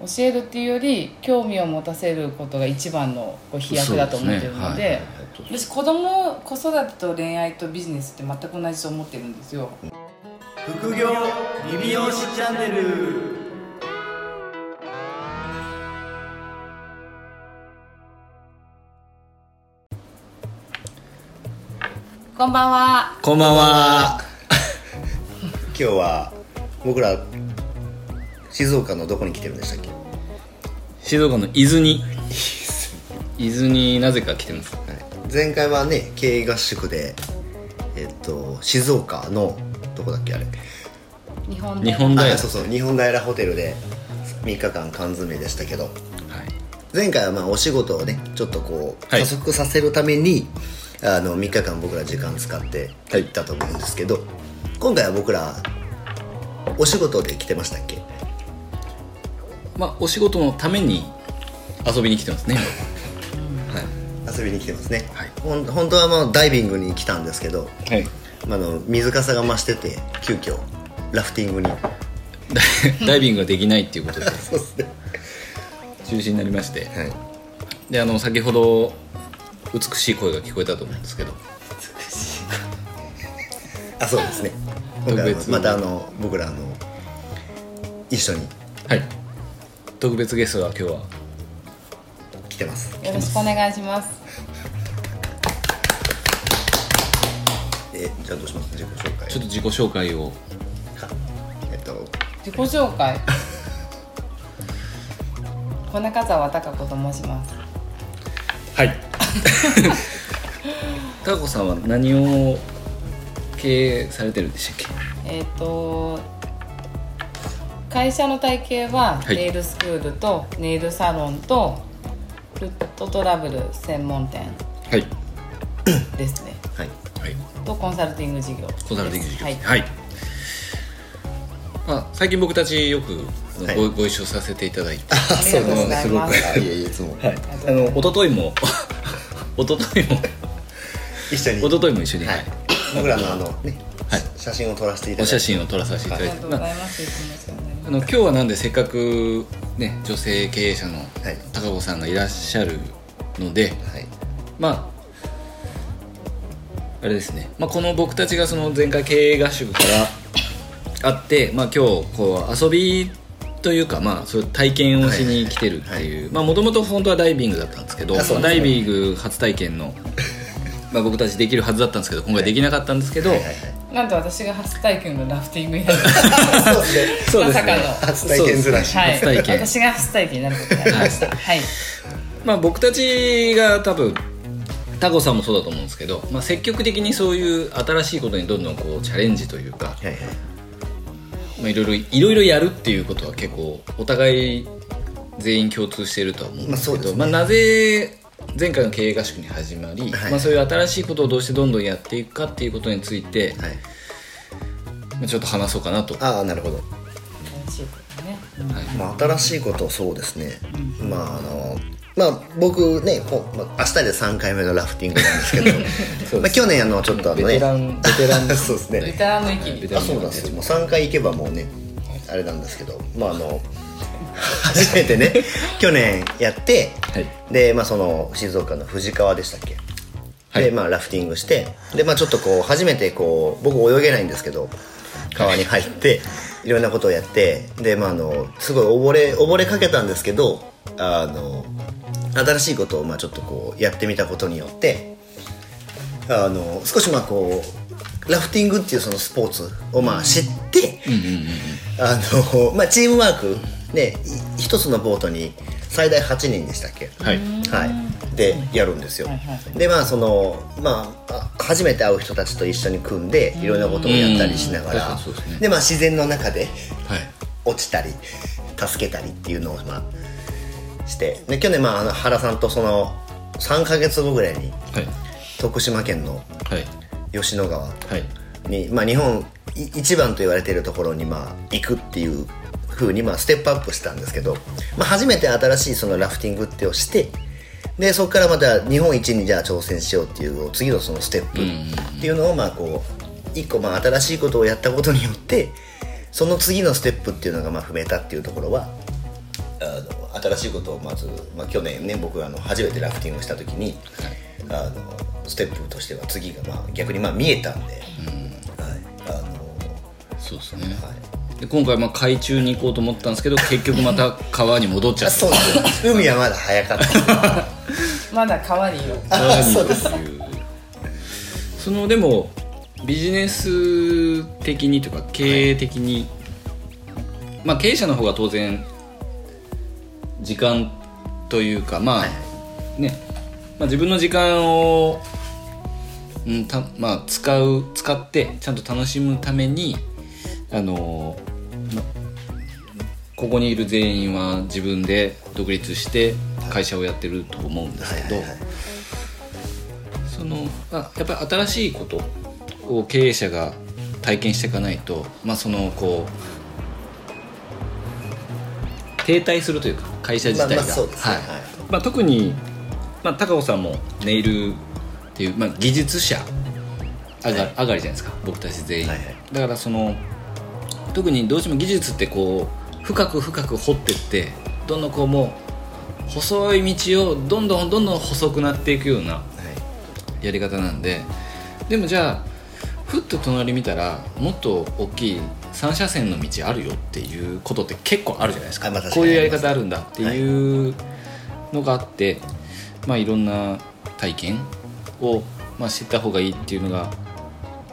教えるっていうより興味を持たせることが一番のこう飛躍だと思ってるのでそうですね。はいはい私子供子育てと恋愛とビジネスって全く同じと思ってるんですよ。副業リビオシチャンネル。こんばんは。こんばんは。今日は僕ら静岡のどこに来てるんでしたっけ、静岡の伊豆に。伊豆。になぜか来てます。はい、前回はね経営合宿でえっと静岡のどこだっけあれ？日本日本大そうそう日本平ホテルで3日間缶詰でしたけど。はい。前回はまあお仕事をねちょっとこうはい。加速させるために、あの3日間僕ら時間使って行ったと思うんですけど、今回は僕らお仕事で来てましたっけ？まあお仕事のために遊びに来てますね遊びに来てますね、はい。ほん本当はもうダイビングに来たんですけど、はい。まあ、あの水かさが増してて急遽ラフティングに。ダイビングができないっていうことで。そうですね。中止になりまして。はい。であの先ほど美しい声が聞こえたと思うんですけど。あそうですね。今回またあの僕らあの一緒に。はい特別ゲストが今日は。来てます。よろしくお願いします。えじゃあどうします？自己紹介。ちょっと自己紹介を。えっと。自己紹介。小中澤孝子と申します。はい。高子さんは何を経営されてるんでしたっえっ、と会社の体系ははい。ネイルスクールとネイルサロンとフットトラブル専門店けはい。ですね。はい。はい。とコンサルティング事業。ですコンサルティング事業。はい、はい、まあ、最近僕たちよくご,、はい。ご一緒させていただいて。ありがとうございます。あいえいえいつも。はい。あの一昨日も一昨日も。一緒に。一昨日も一緒に、はい。僕らのあのね、はい。写真を撮らせていただいて。お写真を撮らさせていただいて、ありがとうごまあざいます。ますあの今日はなんでせっかくね女性経営者のはい。高子さんがいらっしゃるので、はい。まああれですね、まあ、この僕たちがその前回経営合宿から あって、まあ、今日こう遊びというか、まあ、そういう体験をしに来てるっていうもともと本当はダイビングだったんですけどね。まあダイビング初体験の、まあ、僕たちできるはずだったんですけど今回できなかったんですけど、はいはいはいなんと私が初体験のラフティングになる。そうですね。まさかの。初体験ずらし。はい。初体験。私が初体験になることになりました。はい。まあ、僕たちが多分タコさんもそうだと思うんですけど、まあ、積極的にそういう新しいことにどんどんこうチャレンジというか、はいはい。まあ、いろいろいろいろやるっていうことは結構お互い全員共通しているとは思うんですけど、まあね。まあ、なぜ前回の経営合宿に始まり、はい。まあ、そういう新しいことをどうしてどんどんやっていくかっていうことについて、はい。まあ、ちょっと話そうかなと、ああなるほど。楽しいことね。はい。まあ、新しいことそうですね、まああのまあ僕ねこう、まあ、明日で3回目のラフティングなんですけど。まあ去年あのちょっとあのね。ベテランベテラン そうですね。ベテランの域に。ベテランあそうなんです。よもう3回行けばもうねあれなんですけど。まああの初めてね 去年やって、はい。でまあその静岡の富士川でしたっけ、はい。でまあラフティングしてでまあちょっとこう初めてこう僕泳げないんですけど川に入っていろんなことをやってでまああのすごい溺れ溺れかけたんですけどあの新しいことをまあちょっとこうやってみたことによってあの少しまあこうラフティングっていうそのスポーツをまあ知って、あのまあチームワークねい一つのボートに最大8人でしたっけ？はい。はい、でやるんですよ、はいはいでまあそのまああ初めて会う人たちと一緒に組んでいろんなことをやったりしながら。ね。でまあ自然の中ではい。落ちたり助けたりっていうのをまあして。で去年まああの原さんとその3か月後ぐらいにはい。徳島県のはい。吉野川はい。に、まあ、日本い一番と言われているところにまあ行くっていう風にまあステップアップしたんですけど、まあ、初めて新しいそのラフティングってをしてでそこからまた日本一にじゃあ挑戦しようっていう次のそのステップっていうのをまあこう一個まあ新しいことをやったことによってその次のステップっていうのがまあ踏めたっていうところはあの新しいことをまず、まあ、去年ね僕あの初めてラフティングをした時に、あのステップとしては次が、まあ、逆にまあ見えたんで、はい。あのそうですね、はい、で今回まあ海中に行こうと思ったんですけど結局また川に戻っちゃった。あそうです。よ海はまだ早かった。まだ川にいる川に行くっていう。そのでもビジネス的にというか経営的に、まあ経営者の方が当然時間というかまあ、はい。ね、まあ、自分の時間を、うんたまあ、使う使ってちゃんと楽しむためにあの、まここにいる全員は自分で独立して会社をやってると思うんですけど、はいはいはい。そのあやっぱり新しいことを経営者が体験していかないと、まあ、そのこう停滞するというか会社自体が、まあまあそうですね。はい。はい。まあ、特に、まあ、高尾さんもネイルっていう、まあ、技術者上が,、はい。上がりじゃないですか僕たち全員、はいはい。だからその特にどうしても技術ってこう深く深く掘ってってどんどんこうもう細い道をどんどんどんどん細くなっていくようなはいやり方なんで。でもじゃあふっと隣見たらもっと大きい3車線の道あるよっていうことって結構あるじゃないですか,、あまあこういうやり方あるんだっていうのがあって、まあいろんな体験を、まあ、知った方がいいっていうのが、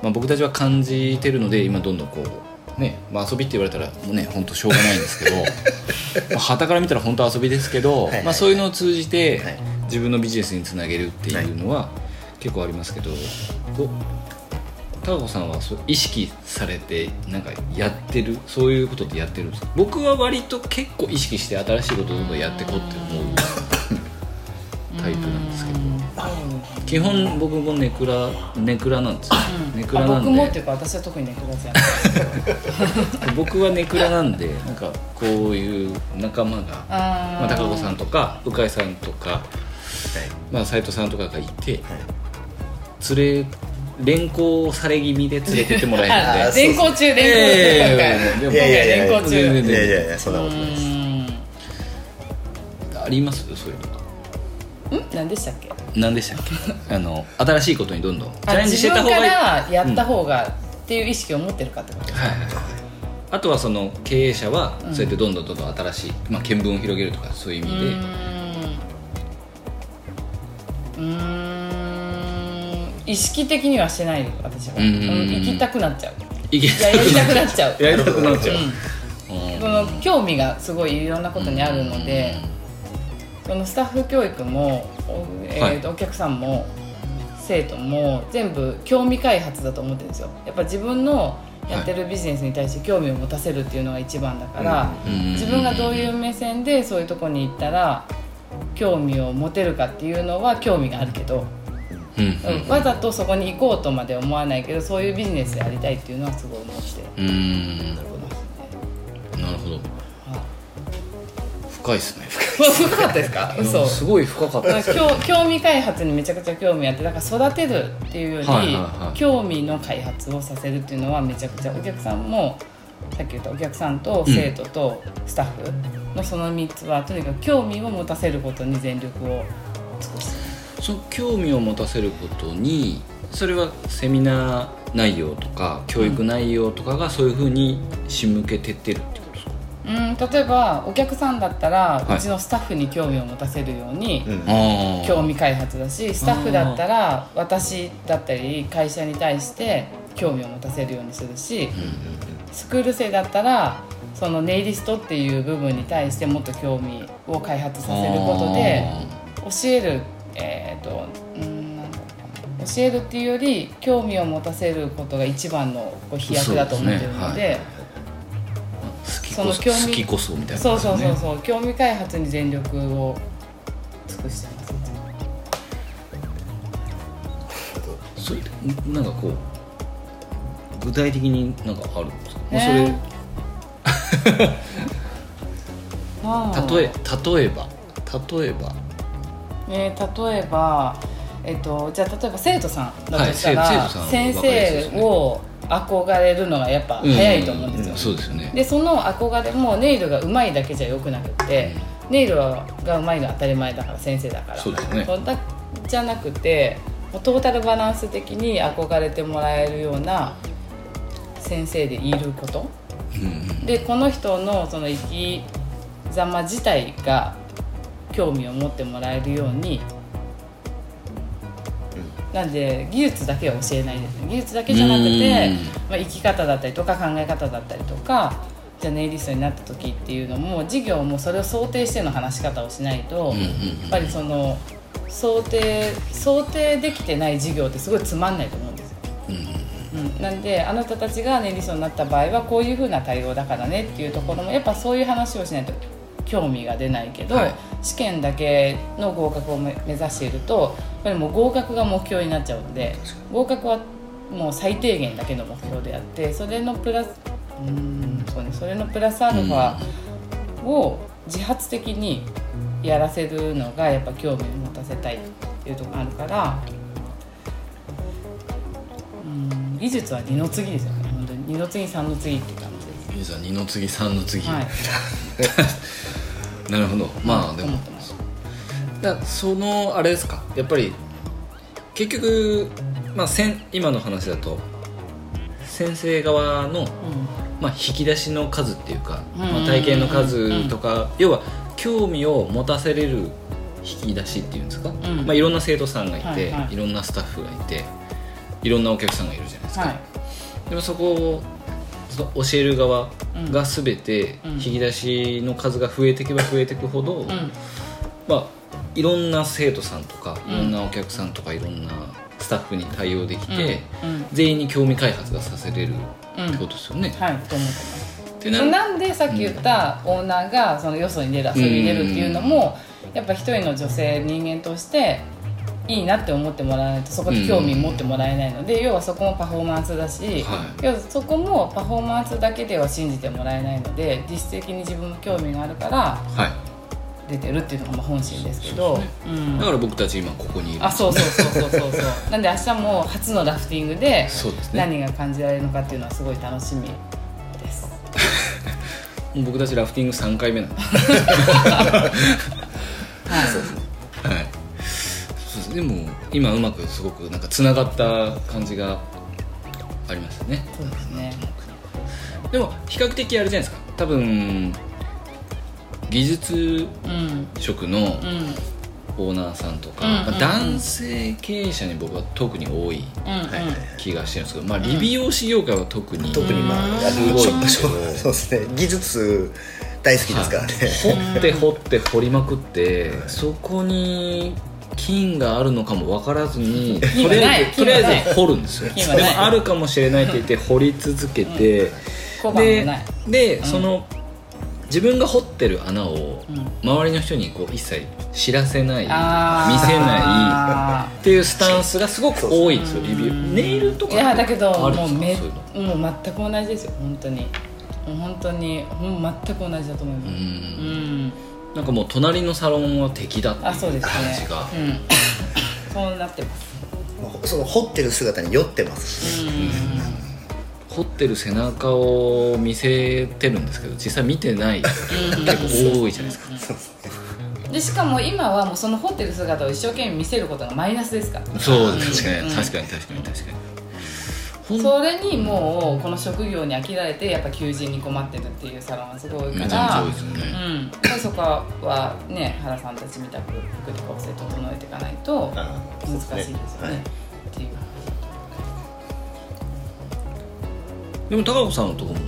まあ、僕たちは感じてるので今どんどんこうね、まあ、遊びって言われたらもうね本当しょうがないんですけど はたから見たら本当遊びですけど、はいはいまあ、そういうのを通じてはい。自分のビジネスにつなげるっていうのは結構ありますけど、こう高子さんはそう意識されてなんかやってる？そういうことってやってるんですか？僕は割と結構意識して新しいことをどんどんやっていこうって思うタイプなんで基本僕もネクラネクラなんですよ、ネクラあなんで。僕もっていうか私は特にネクラじゃない。僕はネクラなんでなんかこういう仲間があまあ、高子さんとか鵜飼さんとか、まあ、斉藤さんとかがいて、連れ連行され気味で連れてってもらえるんで。連行中連行中。いやいやいや連行中。全然いやいやいやそんなことないですうん。あります？そういうの。ん何でしたっけ？何でしたっけ？あの新しいことにどんどんチャあレンジしてた方がいい。らやった方がっていう意識を持ってるかってことはいはいはい。あとはその経営者はそうやってどんどんどんどん新しい、まあ、見聞を広げるとかそういう意味で、うーん。意識的にはしてない私は、うんうんうんうん。行きたくなっちゃう。いけいややりたくなっちゃう。やりたくなっちゃう、興味がすごいいろんなことにあるので、そのスタッフ教育も、おえーとお客さんも生徒も全部興味開発だと思ってるんですよ。やっぱ自分のやってるビジネスに対して興味を持たせるっていうのが一番だから、うん自分がどういう目線でそういうとこに行ったら興味を持てるかっていうのは興味があるけど、うんうんわざとそこに行こうとまで思わないけどそういうビジネスでやりたいっていうのはすごい思ってるうん。なるほど。はい。深いですね深かったですか？嘘。すごい深かったです。興興味開発にめちゃくちゃ興味あってだから育てるっていうより、はいはいはい。興味の開発をさせるっていうのはめちゃくちゃお客さんもさっき言ったお客さんと生徒とスタッフのその3つは、とにかく興味を持たせることに全力を尽くす。その興味を持たせることにそれはセミナー内容とか教育内容とかがそういうふうに仕向けてってるってことですか、うん例えばお客さんだったら、はい。うちのスタッフに興味を持たせるように、うん。興味開発だしスタッフだったら私だったり会社に対して興味を持たせるようにするし、スクール生だったらそのネイリストっていう部分に対してもっと興味を開発させることで教えるえっ、とうんなんだろうな。教えるっていうより興味を持たせることが一番のこう飛躍だと思ってるので。その興味好きこそみたいなそうそうそううそう興味開発に全力を尽くしてますそれなんかこう具体的になんかあるんですか、まあねあーそれ 例え例えば例えば。えー例えば、えっと、じゃあ例えば生徒さんだとしたら、はい生生徒さんは先生を憧れるのがやっぱ早いと思うんですよ、んそうですよね。でその憧れもネイルがうまいだけじゃよくなくて、ネイルがうまいのは当たり前だから先生だからそうですね。だじゃなくてもうトータルバランス的に憧れてもらえるような先生でいること。でこの人のその生き様自体が興味を持ってもらえるように、なんで技術だけは教えないですね。技術だけじゃなくてうん、まあ、生き方だったりとか考え方だったりとかじゃあネイリストになった時っていうのも授業もそれを想定しての話し方をしないと、やっぱりその想定想定できてない授業ってすごいつまんないと思うんですよ。うん、なんであなたたちがネイリストになった場合はこういうふうな対応だからねっていうところもやっぱそういう話をしないと興味が出ないけど、はい。試験だけの合格を目目指しているとやっぱりもう合格が目標になっちゃうので合格はもう最低限だけの目標であってそれのプラスうーんそうねそれのプラスアルファを自発的にやらせるのがやっぱ興味を持たせたいっていうところがあるからうん技術は二の次ですよね本当に。二の次三の次って感じです。二の次三の次、はい なるほど。まあでも思ってます。だそのあれですか？やっぱり結局、まあ、せん今の話だと先生側の、まあ、引き出しの数っていうか、うん。まあ、体験の数とか、要は興味を持たせれる引き出しっていうんですか、ん。まあ、いろんな生徒さんがいて、はいはい。いろんなスタッフがいていろんなお客さんがいるじゃないですか、はい。でもそこ教える側が全てうん。引き出しの数が増えていけば増えていくほど、うん。まあ、いろんな生徒さんとかうん。いろんなお客さんとかいろんなスタッフに対応できて、うん。うん。全員に興味開発がさせれるってことですよね。はいと思ってます。ななんでさっき言ったオーナーがそのよそに出る遊びに出るっていうのもやっぱ一人の女性人間としていいなって思ってもらわないとそこで興味持ってもらえないので、要はそこもパフォーマンスだし、は要はそこもパフォーマンスだけでは信じてもらえないので実質的に自分も興味があるからは出てるっていうのがまあ本心ですけど。うん。い、だから僕たち今ここにいるあそうそうそうそうそうそう。なんで明日も初のラフティングで何が感じられるのかっていうのはすごい楽しみです。僕たちラフティング3回目なんで。はい。はいそうですでも今うまくすごくなんかつながった感じがありますよね。そうですね。でも比較的あれじゃないですか。多分技術うん職のうん。オーナーさんとか、うんまあ男性経営者に僕は特に多い気がしてるんですけど、まあ、理美容師業界は特に、特にまあやるすごいんですけど。そうですね。技術大好きですからね、掘って掘って掘りまくってそこに金があるのかも分からずに とりあえずとりあえず掘るんですよ。でもあるかもしれないって言って掘り続けて、小判もでで、その自分が掘ってる穴をうん。周りの人にこう一切知らせない見せあないっていうスタンスがすごく多いんですよリビュー。ネイルとかいやだけどもうめもう全く同じですよ本当に。もう本当にほん全く同じだと思います。ううんんなんかもう隣のサロンは敵だっていうあそうですじが、うん。そうなってます。その掘ってる姿に酔ってます。し、掘ってる背中を見せてるんですけど実際見てない結構多いじゃないですか。でしかも今はもうその掘ってる姿を一生懸命見せることがマイナスですから。そうですね、うん。確かに確かに確かにそれにもうこの職業に飽きられてやっぱ求人に困ってるっていうサロンがすごいから。多いですよね、そこはね原さんたちみたく福利厚生整えていかないとあ難しいですよね。はい。っていうでも高子さんのとこも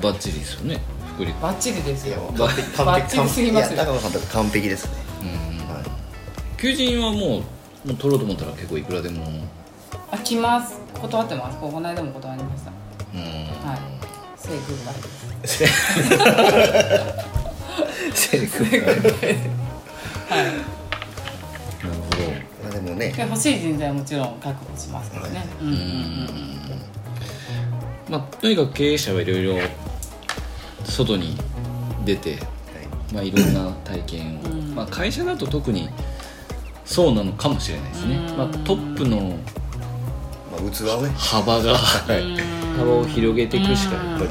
バッチリですよね。福利。バッチリですよ。バッチリ。すぎますよ。いや高野さんとか完璧ですね、うん。はい。求人はもうもう取ろうと思ったら結構いくらでもあ来ます。断ってますこの間も断りました。うん。はい。セイグッバイ。ですセリフはい。なるほまあでもね。で欲しい人材はもちろん確保しますけどね、うんうんうんどまあとにかく経営者はいろいろ外に出てまあ、いろんな体験を、うん。まあ、会社だと特にそうなのかもしれないですね、うん。まあ、トップの器をね。幅が。幅を広げていくしかやっぱり。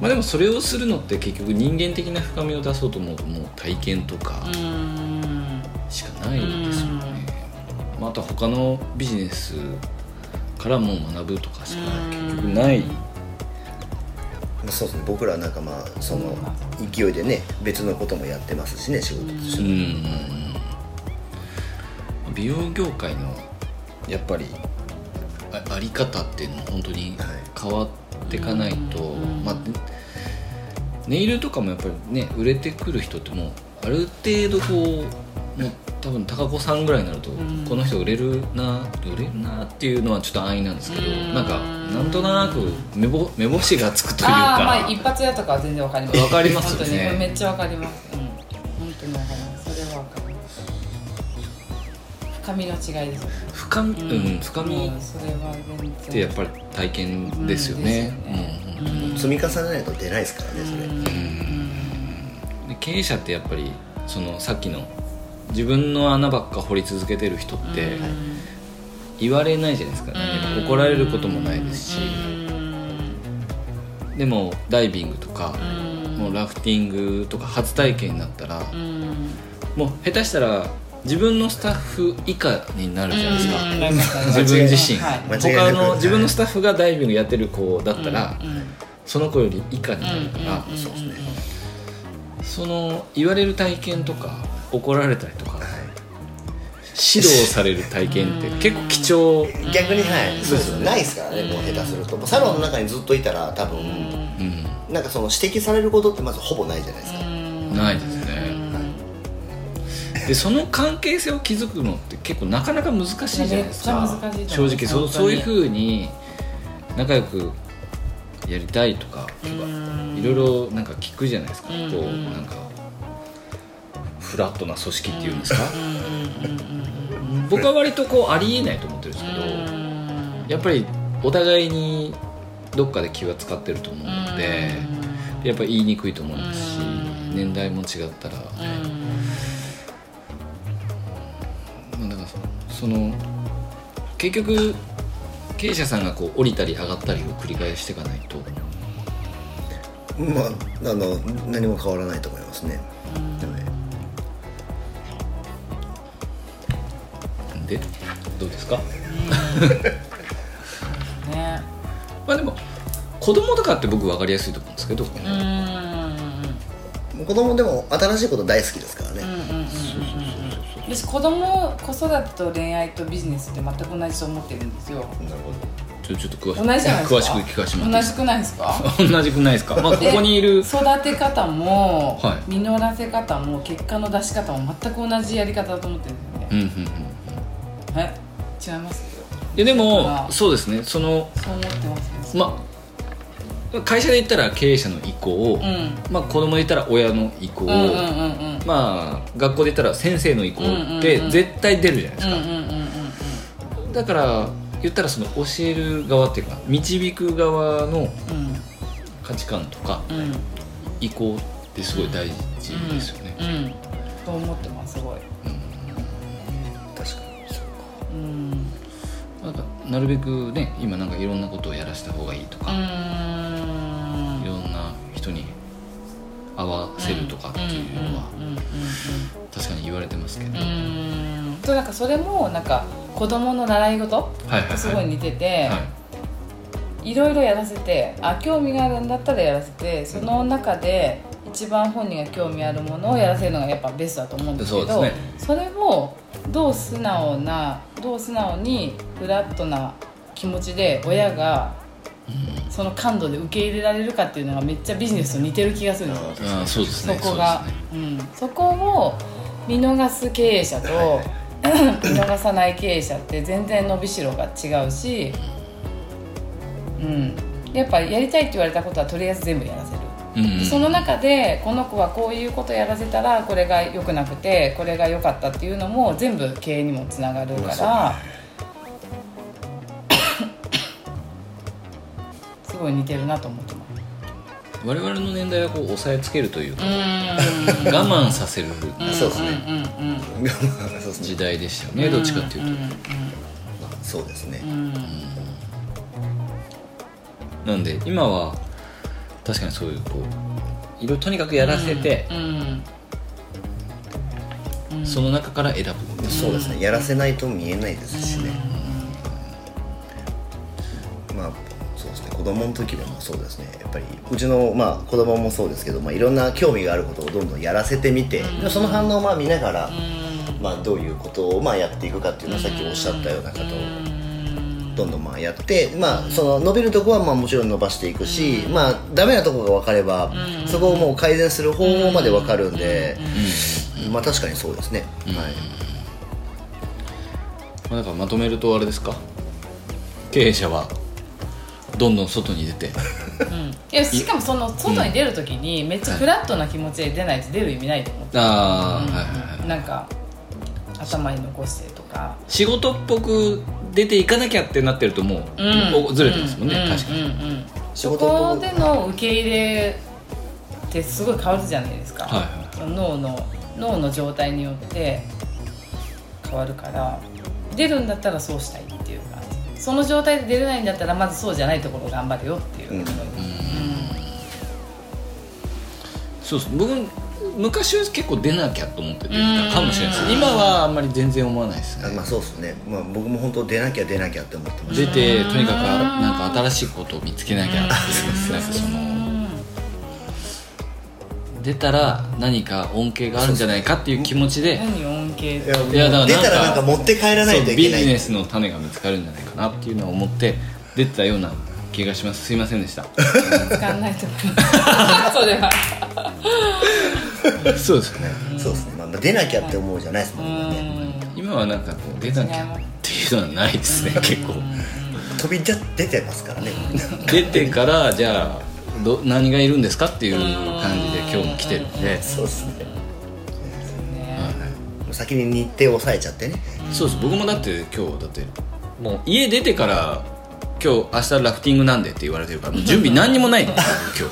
まあでもそれをするのって結局人間的な深みを出そうと思うともう体験とかうんしかないですよね、まあ、あとは他のビジネスからも学ぶとかしか結局ない。まあそうですね。僕らなんかまあその勢いでね別のこともやってますしね仕事としうてん。美容業界のやっぱりああり方っていうのも本当に変わっていかないと、まあ、ネイルとかもやっぱりね売れてくる人ってもうある程度こうもう多分高子さんぐらいになると、この人売れるな売れるなっていうのはちょっと安易なんですけど、なんかなんとなく目ぼ目星がつくというああまかあ一発屋とかは全然わかります。わかりますよね。本当にこれめっちゃわかります。うん。本当にわかります。それはわかります深みの違いです。よね深み、うん深み。うんそれは全然ってやっぱり体験ですよね。うんですよね。うん。本当に積み重ねないと出ないですからねそれ。で経営者ってやっぱりそのさっきの自分の穴ばっか掘り続けてる人って言われないじゃないですか、何も怒られることもないですし、でもダイビングとか、もうラフティングとか初体験になったら、もう下手したら自分のスタッフ以下になるじゃないですか、自分自身、他の自分のスタッフがダイビングやってる子だったら、うんその子より以下になるから、うんそうですね。その言われる体験とか怒られたりとか、指導される体験って結構貴重、逆にはい。そうですよないですからねもう下手すると。サロンの中にずっといたら多分うん。なんかその指摘されることってまずほぼないじゃないですか。ないです。ね、でその関係性を築くのって結構なかなか難しいじゃないですか。正直そうそういうふうに仲良くやりたいとかいろいろなんか聞くじゃないですか、こうなんかフラットな組織っていうんですか、僕は割とこうありえないと思ってるんですけど、やっぱりお互いにどっかで気は使ってると思うので、やっぱ言いにくいと思いますし、年代も違ったら、そその結局経営者さんがこう降りたり上がったりを繰り返していかないと。まああの何も変わらないと思いますね。はい。でどうですか？ね。まあでも子供とかって僕分かりやすいと思うんですけど、うん。子供でも新しいこと大好きですか私子供子育てと恋愛とビジネスって全く同じと思ってるんですよ。なるほちょちょっと詳しく同じじゃないですか？詳しく聞かせてもらって同じくないですか？同じくないですか？まあここにいる。で育て方も、はい。実らせ方も結果の出し方も全く同じやり方だと思ってるんですよね、うんうんうんはい違います？いやでだもそうですね。そのそう思ってますねまあ会社で言ったら経営者の意向、うん。まあ、子供で言ったら親の意向、うんうんうんうんまあ学校で言ったら先生の意向うんうんうんって絶対出るじゃないですか、うんうんうんうんだから言ったらその教える側っていうか導く側の価値観とかうん。うん意向ってすごい大事ですよね、うん。と思ってますすごい。ど確かにそううん。なんかなるべくね今なんかいろんなことをやらせた方がいいとか、ういんろんな人に合わせるとかっていうのは確かに言われてますけど、となんかそれもなんか子供の習い事とすごい似てて、はい。いろいろやらせてあ興味があるんだったらやらせてその中で一番本人が興味あるものをやらせるのがやっぱベストだと思うんですけどね。それをどう素直などう素直にフラットな気持ちで親がその感度で受け入れられるかっていうのがめっちゃビジネスと似てる気がするんですようですそねこが。そうね。うん、そこを見逃す経営者と 見逃さない経営者って全然伸びしろが違うし、うん、やっぱやりたいって言われたことはとりあえず全部やらせる、うんうん。その中でこの子はこういうことやらせたらこれが良くなくてこれが良かったっていうのも全部経営にもつながるからすごい似てるなと思ってます。我々の年代はこう抑えつけるというか、うん。我慢させるそうですね。時代でしたよね、どっちかっていうと、そそうですね、うん。なんで今は確かにそういうこういろいろとにかくやらせて、うん。その中から選ぶ。そうですね。やらせないと見えないですしね、子供の時でもそうですね。やっぱりうちのまあ子供もそうですけど、まあ、いろんな興味があることをどんどんやらせてみて、でその反応をまあ見ながら、まあ、どういうことをまあやっていくかっていうのはさっきおっしゃったようなことをどんどんまあやって、まあ、その伸びるとこはまあもちろん伸ばしていくし、まあダメなとこが分かれば、そこをもう改善する方法まで分かるんで、まあ確かにそうですね、はい。まあ、だからまとめるとあれですか？経営者はどんどん外に出て。うん。いやしかもその外に出るときにめっちゃフラットな気持ちで出ないと出る意味ないと思って、ああ、はいはいはい。なんか頭に残してとか。仕事っぽく出ていかなきゃってなってるともう、うん。おずれてますもんね、うん確かに、うんうん。仕そこでの受け入れってすごい変わるじゃないですか、はいはい。脳の脳の状態によって変わるから出るんだったらそうしたいその状態で出れないんだったらまずそうじゃないところを頑張るよっていう、うん。そうです。僕昔は結構出なきゃと思っててうん。たかもしれないです。今はあんまり全然思わないですね。あまあそうですね、まあ、僕も本当出なきゃ出なきゃって思ってます。出てとにかくあなんか新しいことを見つけなきゃっていうなんかその出たら何か恩恵があるんじゃないかっていう気持ちで何恩恵いやだから出たらなんか持って帰らないといけない。ビジネスの種が見つかるんじゃないかなっていうのを思って出てたような気がします。すいませんでした。使わないと思いますそうでは。そうですよね。そうですね、まあ、出なきゃって思うじゃないですもんね。今はなんかこう出なきゃっていうのはないですね結構。飛び出出てますからね。出てからじゃあど何がいるんですかっていう感じで今日も来てるんで。そうですねね先に日程を抑えちゃってね。そうです。僕もだって今日だってもう家出てから今日明日ラフティングなんでって言われてるから準備何にもないの。今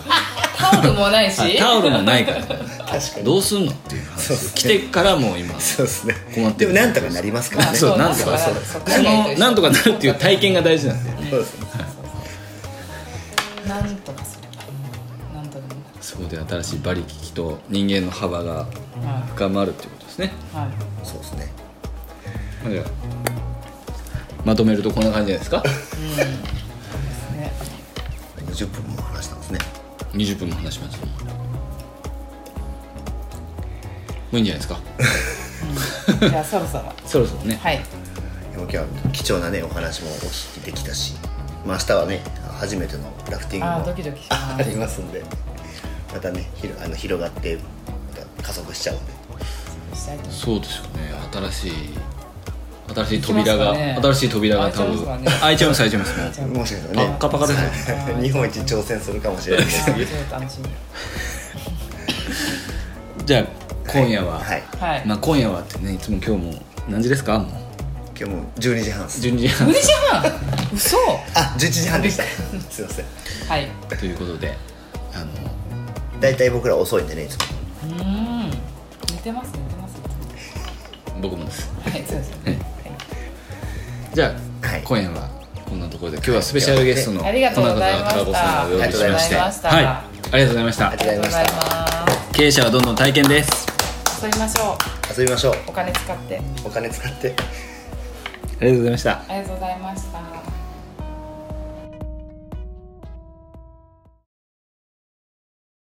タオルもないし。日タオルもないから。確かに。どうすんのっていうそうっすね。話来てからもう今そうですね。困ってる。でもなんとかなりますからね。そうなんとかそうそのなんとかなるっていう体験が大事なんで。そうですね。なんとかする。なんとかそこで新しい馬力と人間の幅がは深まるっていうことですね。いはい。そうですね。じゃあまとめるとこんな感じじゃないですか？ね。20分も話したんですね。20分も話しますもういいんじゃないですか？じゃあそろそろ。そろそろね。はい。今日は貴重なねお話もお聞きできたし、まあ、明日はね初めてのラフティングもあードキドキします。ありますんでまたねひろあの広がってまた加速しちゃうんで。そうですよね。新しい新しい扉が、ね新しい扉が多分。開いちゃいます開いちゃいます開いちゃいます。もしかしたらねパッカパカですよ。は い日本一挑戦するかもしれない。じゃあ今夜は、はい。はい。まあ今夜はってねいつも今日も何時ですか？今日も12時半です。12時半。2時半？嘘。あ11時半でした。すいません。はい。ということであの大体僕ら遅いんでねいつも。うーん似てます似てます。僕もです。はいそうです。よねじゃあ、はい。今夜はこんなところで今日はスペシャルゲストのありがとうございました。さんをお呼びしまして。ありがとうございました。はい。ありがとうございました。ありがとうございました経営者はどんどん体験です。遊びましょう。遊びましょう。お金使って。お金使って。ありがとうございました。ありがとうございました